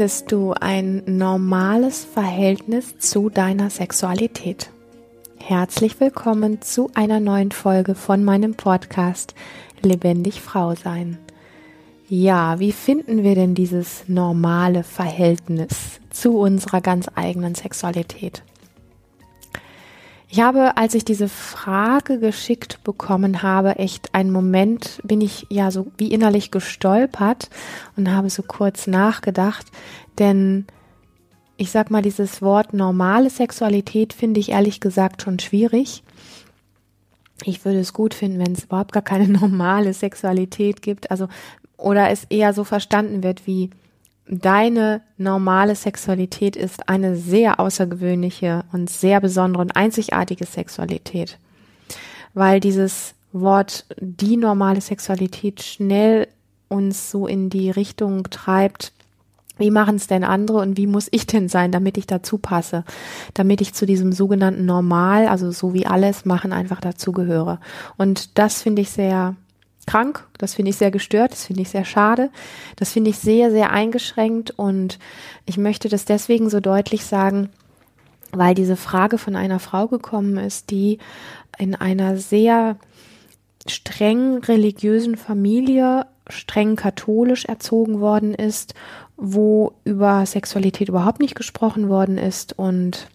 findest du ein normales Verhältnis zu deiner Sexualität? Herzlich willkommen zu einer neuen Folge von meinem Podcast Lebendig Frau sein. Ja, wie finden wir denn dieses normale Verhältnis zu unserer ganz eigenen Sexualität? Ich habe, als ich diese Frage geschickt bekommen habe, echt einen Moment, bin ich ja so wie innerlich gestolpert und habe so kurz nachgedacht, denn ich sag mal, dieses Wort normale Sexualität finde ich ehrlich gesagt schon schwierig. Ich würde es gut finden, wenn es überhaupt gar keine normale Sexualität gibt, also oder es eher so verstanden wird wie deine normale Sexualität ist eine sehr außergewöhnliche und sehr besondere und einzigartige Sexualität. Weil dieses Wort die normale Sexualität schnell uns so in die Richtung treibt, wie machen es denn andere und wie muss ich denn sein, damit ich dazu passe, damit ich zu diesem sogenannten Normal, also so wie alles machen, einfach dazugehöre. Und das finde ich sehr krank. Das finde ich sehr gestört. Das finde ich sehr schade. Das finde ich sehr, sehr eingeschränkt. Und ich möchte das deswegen so deutlich sagen, weil diese Frage von einer Frau gekommen ist, die in einer sehr streng religiösen Familie, streng katholisch erzogen worden ist, wo über Sexualität überhaupt nicht gesprochen worden ist und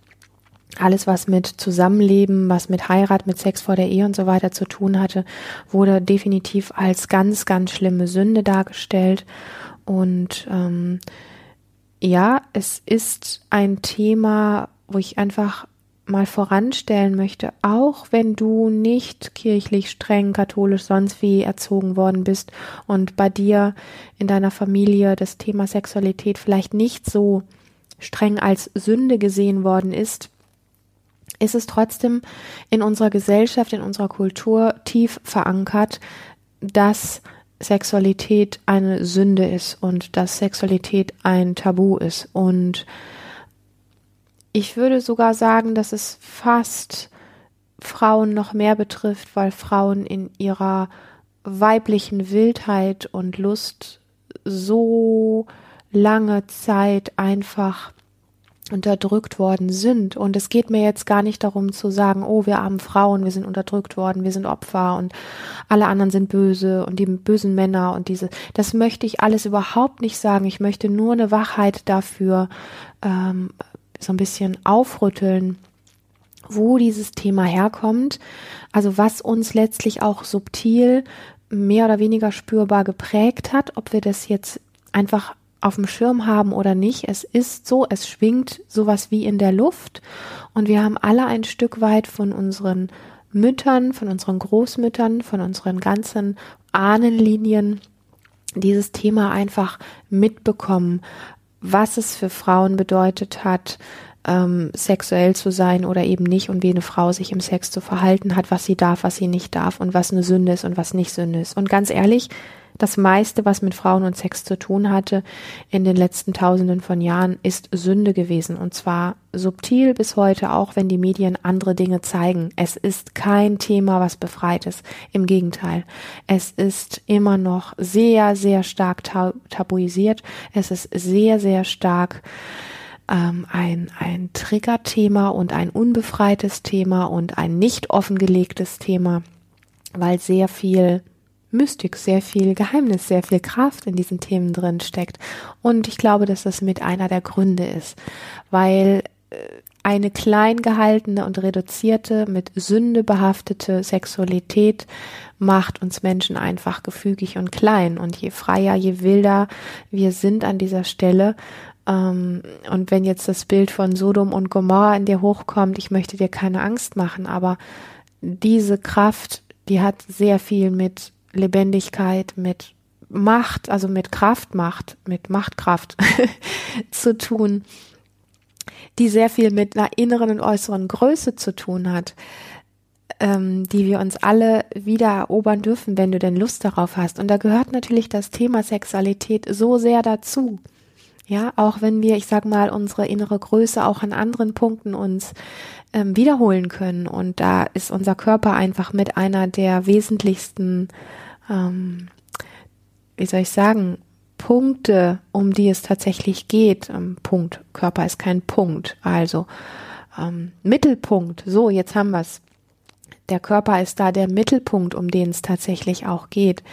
alles, was mit Zusammenleben, was mit Heirat, mit Sex vor der Ehe und so weiter zu tun hatte, wurde definitiv als ganz, ganz schlimme Sünde dargestellt. Und ähm, ja, es ist ein Thema, wo ich einfach mal voranstellen möchte, auch wenn du nicht kirchlich streng katholisch sonst wie erzogen worden bist und bei dir in deiner Familie das Thema Sexualität vielleicht nicht so streng als Sünde gesehen worden ist, ist es trotzdem in unserer Gesellschaft, in unserer Kultur tief verankert, dass Sexualität eine Sünde ist und dass Sexualität ein Tabu ist. Und ich würde sogar sagen, dass es fast Frauen noch mehr betrifft, weil Frauen in ihrer weiblichen Wildheit und Lust so lange Zeit einfach unterdrückt worden sind. Und es geht mir jetzt gar nicht darum zu sagen, oh, wir armen Frauen, wir sind unterdrückt worden, wir sind Opfer und alle anderen sind böse und die bösen Männer und diese. Das möchte ich alles überhaupt nicht sagen. Ich möchte nur eine Wachheit dafür ähm, so ein bisschen aufrütteln, wo dieses Thema herkommt. Also was uns letztlich auch subtil mehr oder weniger spürbar geprägt hat, ob wir das jetzt einfach auf dem Schirm haben oder nicht. Es ist so, es schwingt sowas wie in der Luft und wir haben alle ein Stück weit von unseren Müttern, von unseren Großmüttern, von unseren ganzen Ahnenlinien dieses Thema einfach mitbekommen, was es für Frauen bedeutet hat, ähm, sexuell zu sein oder eben nicht und wie eine Frau sich im Sex zu verhalten hat, was sie darf, was sie nicht darf und was eine Sünde ist und was nicht Sünde ist. Und ganz ehrlich, das meiste, was mit Frauen und Sex zu tun hatte in den letzten Tausenden von Jahren, ist Sünde gewesen. Und zwar subtil bis heute, auch wenn die Medien andere Dinge zeigen. Es ist kein Thema, was befreit ist. Im Gegenteil. Es ist immer noch sehr, sehr stark tabuisiert. Es ist sehr, sehr stark ähm, ein, ein Triggerthema und ein unbefreites Thema und ein nicht offengelegtes Thema, weil sehr viel Mystik, sehr viel Geheimnis, sehr viel Kraft in diesen Themen drin steckt. Und ich glaube, dass das mit einer der Gründe ist, weil äh, eine klein gehaltene und reduzierte, mit Sünde behaftete Sexualität macht uns Menschen einfach gefügig und klein. Und je freier, je wilder wir sind an dieser Stelle, ähm, und wenn jetzt das Bild von Sodom und Gomorra in dir hochkommt, ich möchte dir keine Angst machen, aber diese Kraft, die hat sehr viel mit Lebendigkeit, mit Macht, also mit Kraftmacht, mit Machtkraft zu tun, die sehr viel mit einer inneren und äußeren Größe zu tun hat, ähm, die wir uns alle wieder erobern dürfen, wenn du denn Lust darauf hast. Und da gehört natürlich das Thema Sexualität so sehr dazu. Ja, auch wenn wir, ich sag mal, unsere innere Größe auch an anderen Punkten uns ähm, wiederholen können. Und da ist unser Körper einfach mit einer der wesentlichsten ähm, wie soll ich sagen, Punkte, um die es tatsächlich geht, ähm, Punkt, Körper ist kein Punkt, also ähm, Mittelpunkt, so, jetzt haben wir es. Der Körper ist da der Mittelpunkt, um den es tatsächlich auch geht,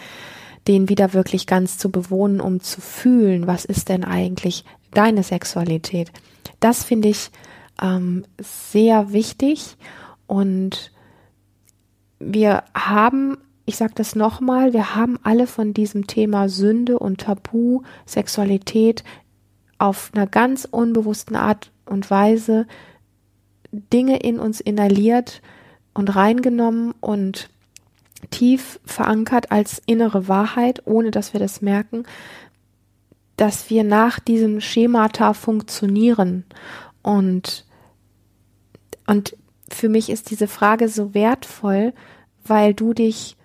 den wieder wirklich ganz zu bewohnen, um zu fühlen, was ist denn eigentlich deine Sexualität. Das finde ich ähm, sehr wichtig. Und wir haben, ich sage das nochmal, wir haben alle von diesem Thema Sünde und Tabu, Sexualität auf einer ganz unbewussten Art und Weise Dinge in uns inhaliert und reingenommen und tief verankert als innere Wahrheit, ohne dass wir das merken, dass wir nach diesem Schemata funktionieren. Und, und für mich ist diese Frage so wertvoll, weil du dich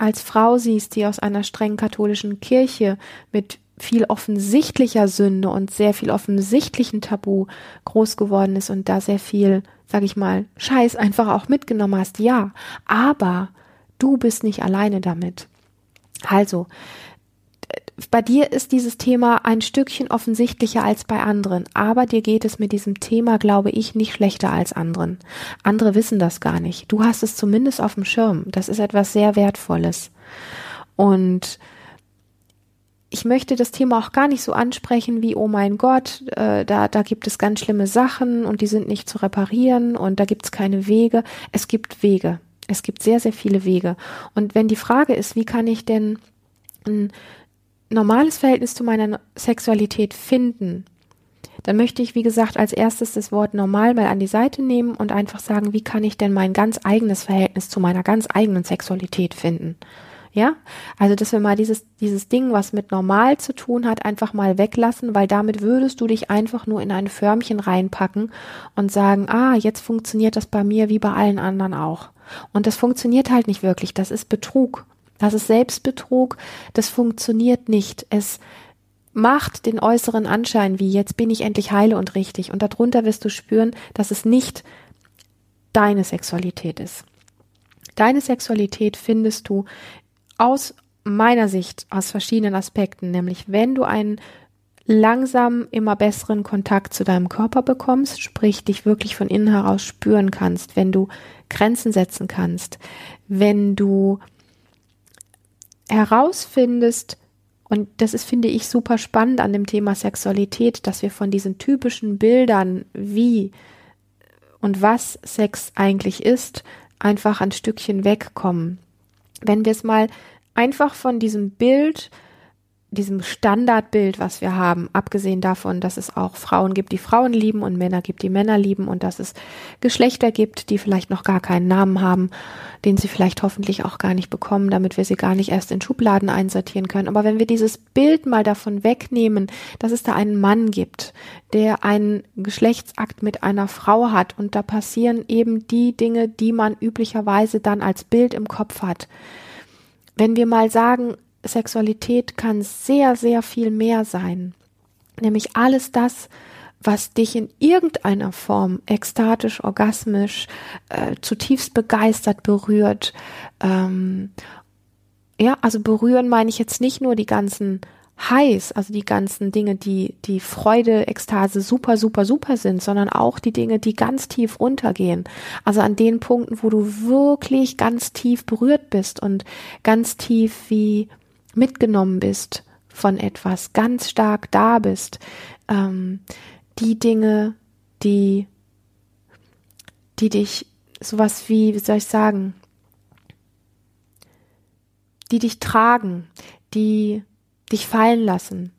als Frau siehst, die aus einer strengen katholischen Kirche mit viel offensichtlicher Sünde und sehr viel offensichtlichen Tabu groß geworden ist und da sehr viel, sag ich mal, Scheiß einfach auch mitgenommen hast. Ja, aber du bist nicht alleine damit. Also, bei dir ist dieses Thema ein Stückchen offensichtlicher als bei anderen, aber dir geht es mit diesem Thema, glaube ich, nicht schlechter als anderen. Andere wissen das gar nicht. Du hast es zumindest auf dem Schirm. Das ist etwas sehr Wertvolles. Und ich möchte das Thema auch gar nicht so ansprechen wie, oh mein Gott, äh, da, da gibt es ganz schlimme Sachen und die sind nicht zu reparieren und da gibt es keine Wege. Es gibt Wege. Es gibt sehr, sehr viele Wege. Und wenn die Frage ist, wie kann ich denn ein normales Verhältnis zu meiner Sexualität finden, dann möchte ich, wie gesagt, als erstes das Wort normal mal an die Seite nehmen und einfach sagen, wie kann ich denn mein ganz eigenes Verhältnis zu meiner ganz eigenen Sexualität finden? Ja, also dass wir mal dieses, dieses Ding, was mit normal zu tun hat, einfach mal weglassen, weil damit würdest du dich einfach nur in ein Förmchen reinpacken und sagen, ah, jetzt funktioniert das bei mir wie bei allen anderen auch. Und das funktioniert halt nicht wirklich. Das ist Betrug. Das ist Selbstbetrug, das funktioniert nicht. Es macht den äußeren Anschein, wie jetzt bin ich endlich heile und richtig. Und darunter wirst du spüren, dass es nicht deine Sexualität ist. Deine Sexualität findest du aus meiner Sicht aus verschiedenen Aspekten, nämlich wenn du einen langsam immer besseren Kontakt zu deinem Körper bekommst, sprich dich wirklich von innen heraus spüren kannst, wenn du Grenzen setzen kannst, wenn du herausfindest, und das ist, finde ich, super spannend an dem Thema Sexualität, dass wir von diesen typischen Bildern, wie und was Sex eigentlich ist, einfach ein Stückchen wegkommen. Wenn wir es mal einfach von diesem Bild diesem Standardbild, was wir haben, abgesehen davon, dass es auch Frauen gibt, die Frauen lieben und Männer gibt, die Männer lieben und dass es Geschlechter gibt, die vielleicht noch gar keinen Namen haben, den sie vielleicht hoffentlich auch gar nicht bekommen, damit wir sie gar nicht erst in Schubladen einsortieren können. Aber wenn wir dieses Bild mal davon wegnehmen, dass es da einen Mann gibt, der einen Geschlechtsakt mit einer Frau hat und da passieren eben die Dinge, die man üblicherweise dann als Bild im Kopf hat. Wenn wir mal sagen, Sexualität kann sehr, sehr viel mehr sein. Nämlich alles das, was dich in irgendeiner Form ekstatisch, orgasmisch, äh, zutiefst begeistert berührt. Ähm, ja, also berühren meine ich jetzt nicht nur die ganzen heiß, also die ganzen Dinge, die die Freude, Ekstase super, super, super sind, sondern auch die Dinge, die ganz tief runtergehen. Also an den Punkten, wo du wirklich ganz tief berührt bist und ganz tief wie mitgenommen bist von etwas, ganz stark da bist, ähm, die Dinge, die, die dich sowas wie, wie soll ich sagen, die dich tragen, die dich fallen lassen,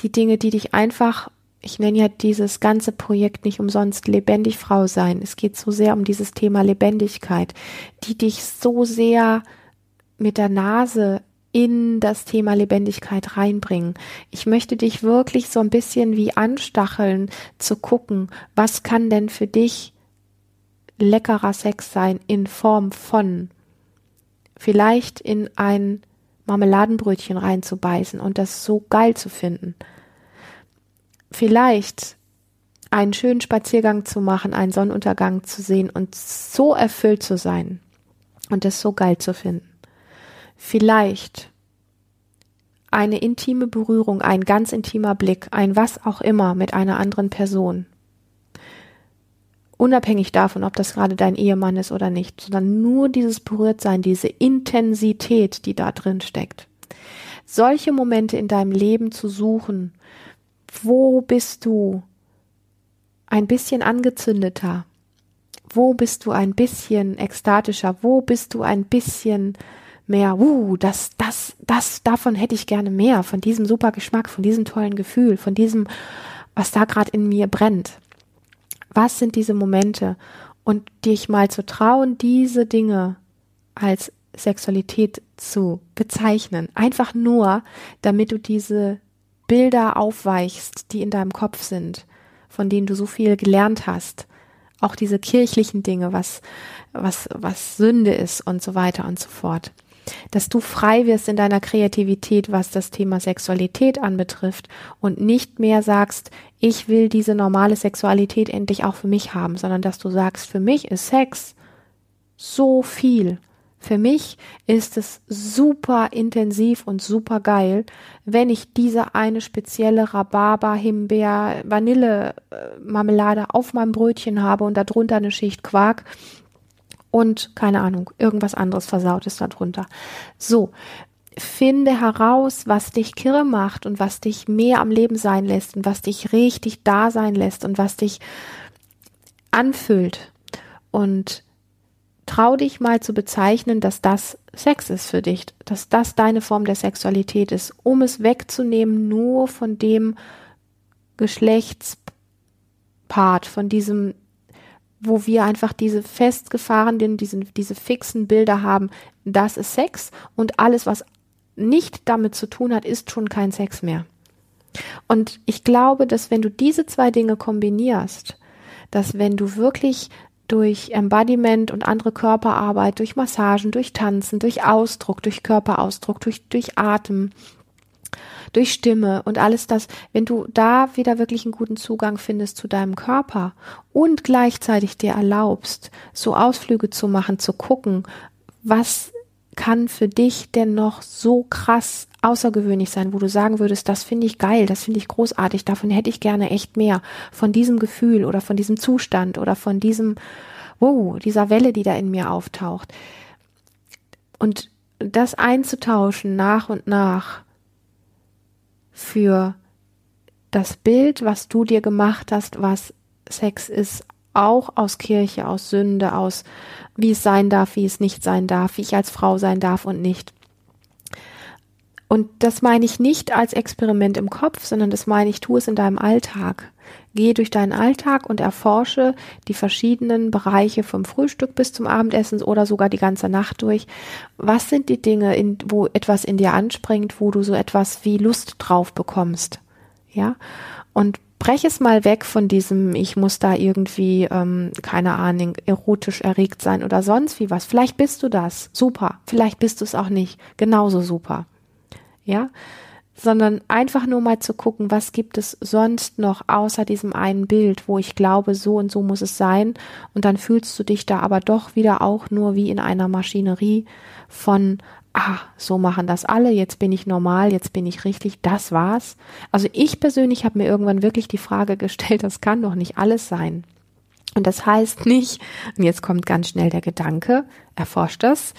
die Dinge, die dich einfach, ich nenne ja dieses ganze Projekt nicht umsonst lebendig Frau sein. Es geht so sehr um dieses Thema Lebendigkeit, die dich so sehr mit der Nase in das Thema Lebendigkeit reinbringen. Ich möchte dich wirklich so ein bisschen wie anstacheln zu gucken, was kann denn für dich leckerer Sex sein in Form von vielleicht in ein Marmeladenbrötchen reinzubeißen und das so geil zu finden. Vielleicht einen schönen Spaziergang zu machen, einen Sonnenuntergang zu sehen und so erfüllt zu sein und das so geil zu finden vielleicht eine intime Berührung, ein ganz intimer Blick, ein was auch immer mit einer anderen Person. Unabhängig davon, ob das gerade dein Ehemann ist oder nicht, sondern nur dieses Berührtsein, diese Intensität, die da drin steckt. Solche Momente in deinem Leben zu suchen, wo bist du ein bisschen angezündeter? Wo bist du ein bisschen ekstatischer? Wo bist du ein bisschen mehr, uh, das, das, das, davon hätte ich gerne mehr, von diesem super Geschmack, von diesem tollen Gefühl, von diesem, was da gerade in mir brennt. Was sind diese Momente? Und dich mal zu trauen, diese Dinge als Sexualität zu bezeichnen. Einfach nur, damit du diese Bilder aufweichst, die in deinem Kopf sind, von denen du so viel gelernt hast. Auch diese kirchlichen Dinge, was, was, was Sünde ist und so weiter und so fort dass du frei wirst in deiner Kreativität, was das Thema Sexualität anbetrifft und nicht mehr sagst, ich will diese normale Sexualität endlich auch für mich haben, sondern dass du sagst, für mich ist Sex so viel. Für mich ist es super intensiv und super geil, wenn ich diese eine spezielle Rhabarber, Himbeer, Vanille äh, Marmelade auf meinem Brötchen habe und darunter eine Schicht Quark und keine Ahnung, irgendwas anderes Versautes darunter. So, finde heraus, was dich kirre macht und was dich mehr am Leben sein lässt und was dich richtig da sein lässt und was dich anfüllt und trau dich mal zu bezeichnen, dass das Sex ist für dich, dass das deine Form der Sexualität ist, um es wegzunehmen nur von dem Geschlechtspart, von diesem wo wir einfach diese festgefahrenen, diese, diese fixen Bilder haben, das ist Sex und alles, was nicht damit zu tun hat, ist schon kein Sex mehr. Und ich glaube, dass wenn du diese zwei Dinge kombinierst, dass wenn du wirklich durch Embodiment und andere Körperarbeit, durch Massagen, durch Tanzen, durch Ausdruck, durch Körperausdruck, durch, durch Atem, durch Stimme und alles das, wenn du da wieder wirklich einen guten Zugang findest zu deinem Körper und gleichzeitig dir erlaubst, so Ausflüge zu machen, zu gucken, was kann für dich denn noch so krass außergewöhnlich sein, wo du sagen würdest, das finde ich geil, das finde ich großartig, davon hätte ich gerne echt mehr, von diesem Gefühl oder von diesem Zustand oder von diesem, wow, dieser Welle, die da in mir auftaucht. Und das einzutauschen nach und nach für das Bild, was du dir gemacht hast, was Sex ist, auch aus Kirche, aus Sünde, aus wie es sein darf, wie es nicht sein darf, wie ich als Frau sein darf und nicht. Und das meine ich nicht als Experiment im Kopf, sondern das meine ich, tu es in deinem Alltag. Gehe durch deinen Alltag und erforsche die verschiedenen Bereiche vom Frühstück bis zum Abendessen oder sogar die ganze Nacht durch. Was sind die Dinge, in, wo etwas in dir anspringt, wo du so etwas wie Lust drauf bekommst? Ja. Und brech es mal weg von diesem, ich muss da irgendwie, ähm, keine Ahnung, erotisch erregt sein oder sonst wie was. Vielleicht bist du das. Super. Vielleicht bist du es auch nicht. Genauso super. Ja sondern einfach nur mal zu gucken, was gibt es sonst noch außer diesem einen Bild, wo ich glaube, so und so muss es sein. Und dann fühlst du dich da aber doch wieder auch nur wie in einer Maschinerie von, ah, so machen das alle, jetzt bin ich normal, jetzt bin ich richtig, das war's. Also ich persönlich habe mir irgendwann wirklich die Frage gestellt, das kann doch nicht alles sein. Und das heißt nicht, und jetzt kommt ganz schnell der Gedanke, erforscht das,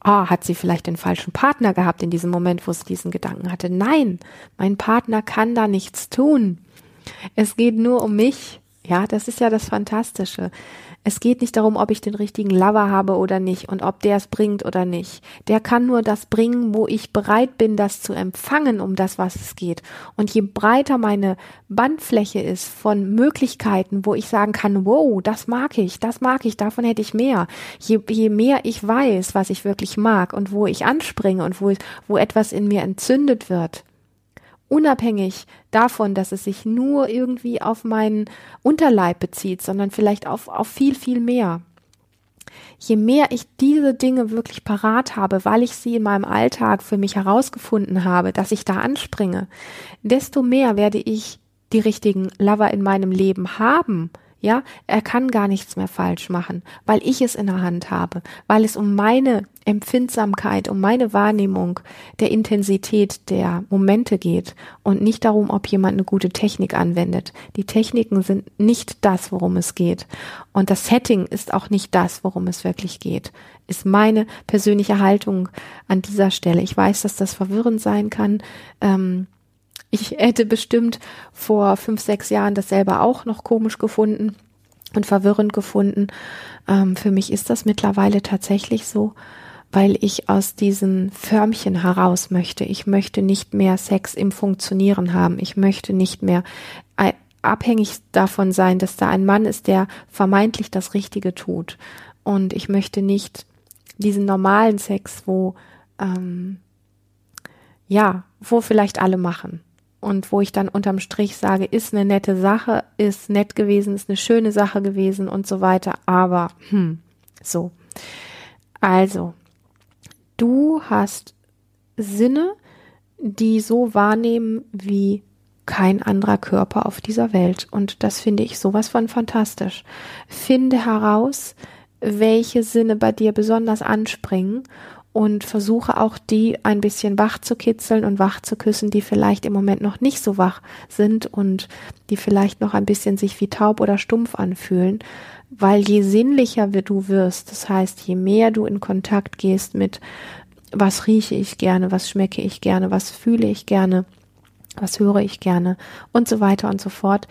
ah, hat sie vielleicht den falschen Partner gehabt in diesem Moment, wo sie diesen Gedanken hatte. Nein, mein Partner kann da nichts tun. Es geht nur um mich. Ja, das ist ja das Fantastische. Es geht nicht darum, ob ich den richtigen Lover habe oder nicht und ob der es bringt oder nicht. Der kann nur das bringen, wo ich bereit bin, das zu empfangen, um das, was es geht. Und je breiter meine Bandfläche ist von Möglichkeiten, wo ich sagen kann, wow, das mag ich, das mag ich, davon hätte ich mehr. Je, je mehr ich weiß, was ich wirklich mag und wo ich anspringe und wo, wo etwas in mir entzündet wird, unabhängig davon, dass es sich nur irgendwie auf meinen Unterleib bezieht, sondern vielleicht auf, auf viel, viel mehr. Je mehr ich diese Dinge wirklich parat habe, weil ich sie in meinem Alltag für mich herausgefunden habe, dass ich da anspringe, desto mehr werde ich die richtigen Lover in meinem Leben haben. Ja, er kann gar nichts mehr falsch machen, weil ich es in der Hand habe, weil es um meine Empfindsamkeit, um meine Wahrnehmung der Intensität der Momente geht und nicht darum, ob jemand eine gute Technik anwendet. Die Techniken sind nicht das, worum es geht. Und das Setting ist auch nicht das, worum es wirklich geht. Ist meine persönliche Haltung an dieser Stelle. Ich weiß, dass das verwirrend sein kann. Ähm, ich hätte bestimmt vor fünf, sechs Jahren das selber auch noch komisch gefunden und verwirrend gefunden. Ähm, für mich ist das mittlerweile tatsächlich so, weil ich aus diesen Förmchen heraus möchte. Ich möchte nicht mehr Sex im Funktionieren haben. Ich möchte nicht mehr abhängig davon sein, dass da ein Mann ist, der vermeintlich das Richtige tut. Und ich möchte nicht diesen normalen Sex, wo ähm, ja, wo vielleicht alle machen und wo ich dann unterm Strich sage, ist eine nette Sache, ist nett gewesen, ist eine schöne Sache gewesen und so weiter, aber hm, so. Also, du hast Sinne, die so wahrnehmen wie kein anderer Körper auf dieser Welt und das finde ich sowas von fantastisch. Finde heraus, welche Sinne bei dir besonders anspringen und versuche auch die ein bisschen wach zu kitzeln und wach zu küssen, die vielleicht im Moment noch nicht so wach sind und die vielleicht noch ein bisschen sich wie taub oder stumpf anfühlen, weil je sinnlicher du wirst, das heißt, je mehr du in Kontakt gehst mit was rieche ich gerne, was schmecke ich gerne, was fühle ich gerne, was höre ich gerne und so weiter und so fort,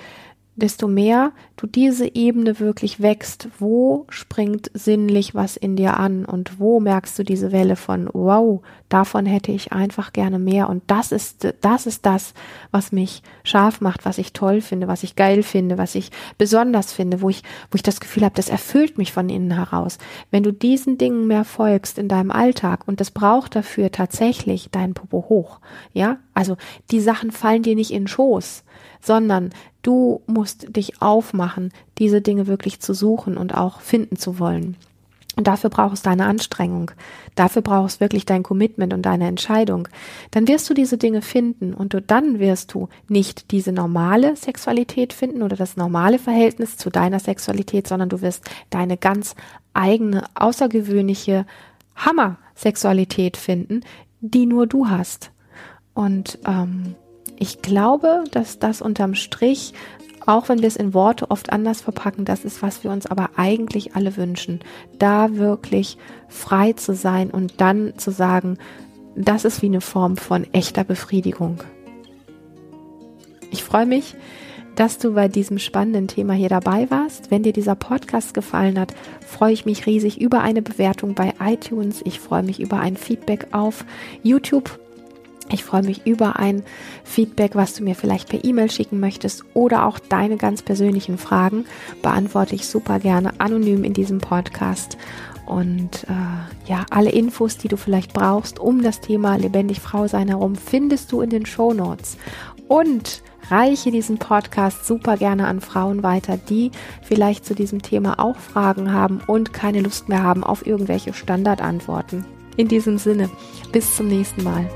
desto mehr du diese Ebene wirklich wächst, wo springt sinnlich was in dir an und wo merkst du diese Welle von, wow, davon hätte ich einfach gerne mehr und das ist, das ist das, was mich scharf macht, was ich toll finde, was ich geil finde, was ich besonders finde, wo ich, wo ich das Gefühl habe, das erfüllt mich von innen heraus. Wenn du diesen Dingen mehr folgst in deinem Alltag und das braucht dafür tatsächlich dein Popo hoch, ja, also die Sachen fallen dir nicht in den Schoß, sondern du musst dich aufmachen, diese Dinge wirklich zu suchen und auch finden zu wollen. Und dafür brauchst du deine Anstrengung. Dafür brauchst du wirklich dein Commitment und deine Entscheidung. Dann wirst du diese Dinge finden und du, dann wirst du nicht diese normale Sexualität finden oder das normale Verhältnis zu deiner Sexualität, sondern du wirst deine ganz eigene, außergewöhnliche Hammer-Sexualität finden, die nur du hast. Und ähm, ich glaube, dass das unterm Strich, auch wenn wir es in Worte oft anders verpacken, das ist, was wir uns aber eigentlich alle wünschen, da wirklich frei zu sein und dann zu sagen, das ist wie eine Form von echter Befriedigung. Ich freue mich, dass du bei diesem spannenden Thema hier dabei warst. Wenn dir dieser Podcast gefallen hat, freue ich mich riesig über eine Bewertung bei iTunes. Ich freue mich über ein Feedback auf YouTube ich freue mich über ein Feedback, was du mir vielleicht per E-Mail schicken möchtest oder auch deine ganz persönlichen Fragen beantworte ich super gerne anonym in diesem Podcast. Und äh, ja, alle Infos, die du vielleicht brauchst, um das Thema lebendig Frau sein herum, findest du in den Show Notes. Und reiche diesen Podcast super gerne an Frauen weiter, die vielleicht zu diesem Thema auch Fragen haben und keine Lust mehr haben auf irgendwelche Standardantworten. In diesem Sinne, bis zum nächsten Mal.